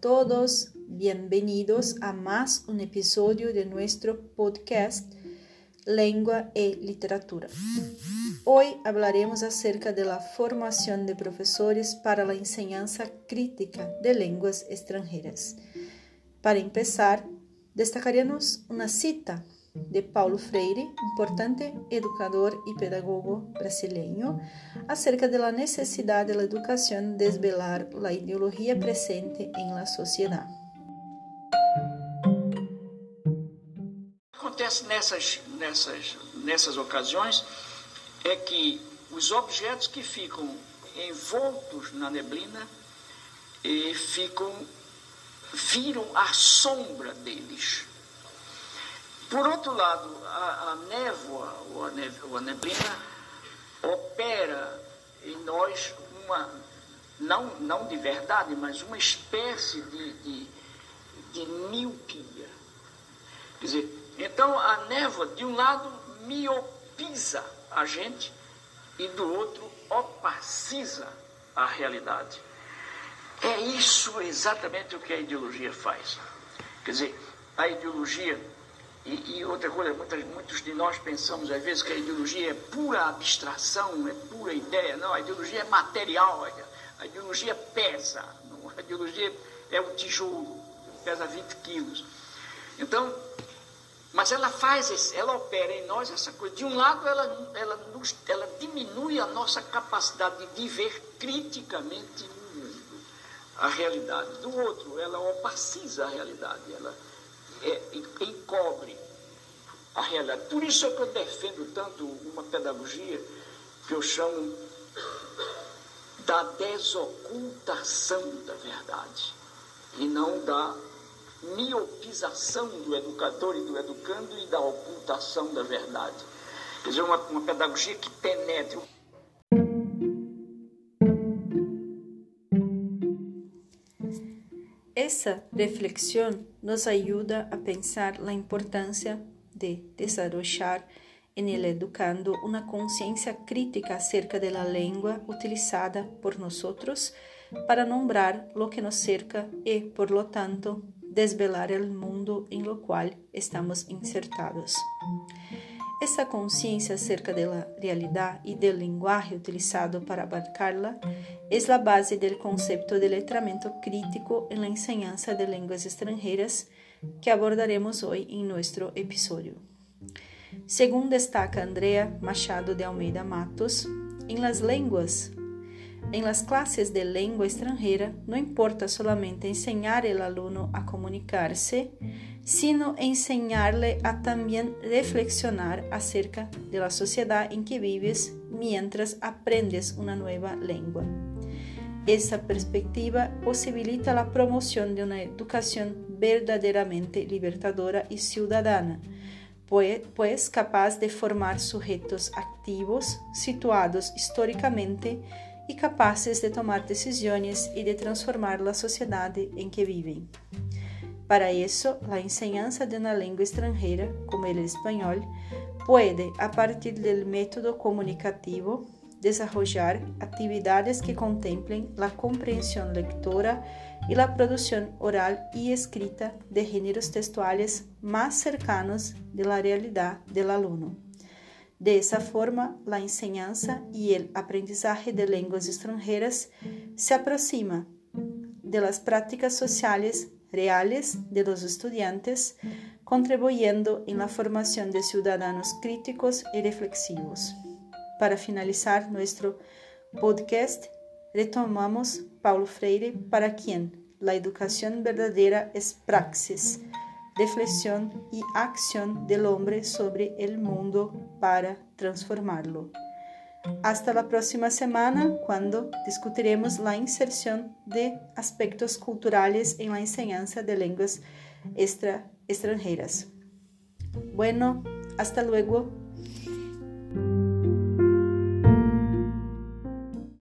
todos, bienvenidos a más un episodio de nuestro podcast Lengua y Literatura. Hoy hablaremos acerca de la formación de profesores para la enseñanza crítica de lenguas extranjeras. Para empezar, destacaremos una cita de Paulo Freire, importante educador e pedagogo brasileño, acerca de la necesidade da educação desvelar a ideologia presente em la sociedade. Acontece nessas, nessas, nessas ocasiões é que os objetos que ficam envoltos na neblina e ficam viram a sombra deles por outro lado, a, a névoa, ou a, ou a neblina, opera em nós uma, não, não de verdade, mas uma espécie de, de, de miopia. Quer dizer, então a névoa, de um lado, miopiza a gente e do outro opaciza a realidade. É isso exatamente o que a ideologia faz. Quer dizer, a ideologia e, e outra coisa, muitas, muitos de nós pensamos às vezes que a ideologia é pura abstração, é pura ideia. Não, a ideologia é material, a ideologia pesa. A ideologia é o tijolo, pesa 20 quilos. Então, mas ela faz, esse, ela opera em nós essa coisa. De um lado, ela, ela, nos, ela diminui a nossa capacidade de ver criticamente a realidade. Do outro, ela opaciza a realidade, ela é, encobre a realidade. Por isso é que eu defendo tanto uma pedagogia que eu chamo da desocultação da verdade e não da miopização do educador e do educando e da ocultação da verdade. Quer dizer, uma, uma pedagogia que penetre. Essa reflexão nos ajuda a pensar a importância de desarrollar en el educando una conciencia crítica acerca de la lengua utilizada por nosotros para nombrar lo que nos cerca y, por lo tanto, desvelar el mundo en lo cual estamos insertados. Essa consciência acerca da realidade e do lenguaje utilizado para abarcarla é a base do conceito de letramento crítico em la enseñanza de línguas estrangeiras que abordaremos hoje em nosso episódio. Según destaca Andrea Machado de Almeida Matos, em las línguas, em las clases de língua estrangeira, não importa solamente enseñar el aluno a comunicar-se, sino enseñarle a também reflexionar acerca de la sociedade em que vives mientras aprendes uma nova língua. Essa perspectiva possibilita a promoção de uma educação verdadeiramente libertadora e ciudadana, pois capaz de formar sujeitos ativos, situados historicamente e capazes de tomar decisões e de transformar a sociedade em que vivem. Para isso, a enseñanza de uma língua estrangeira, como o espanhol, pode, a partir do método comunicativo, desarrollar atividades que contemplem a compreensão lectora e a produção oral e escrita de gêneros textuales mais cercanos de la realidade del aluno. De esa forma, la enseñanza y el aprendizaje de lenguas extranjeras se aproxima de las prácticas sociales reales de los estudiantes, contribuyendo en la formación de ciudadanos críticos y reflexivos. Para finalizar nuestro podcast, retomamos Paulo Freire, para quien la educación verdadera es praxis reflexión y acción del hombre sobre el mundo para transformarlo. Hasta la próxima semana, cuando discutiremos la inserción de aspectos culturales en la enseñanza de lenguas extra extranjeras. Bueno, hasta luego.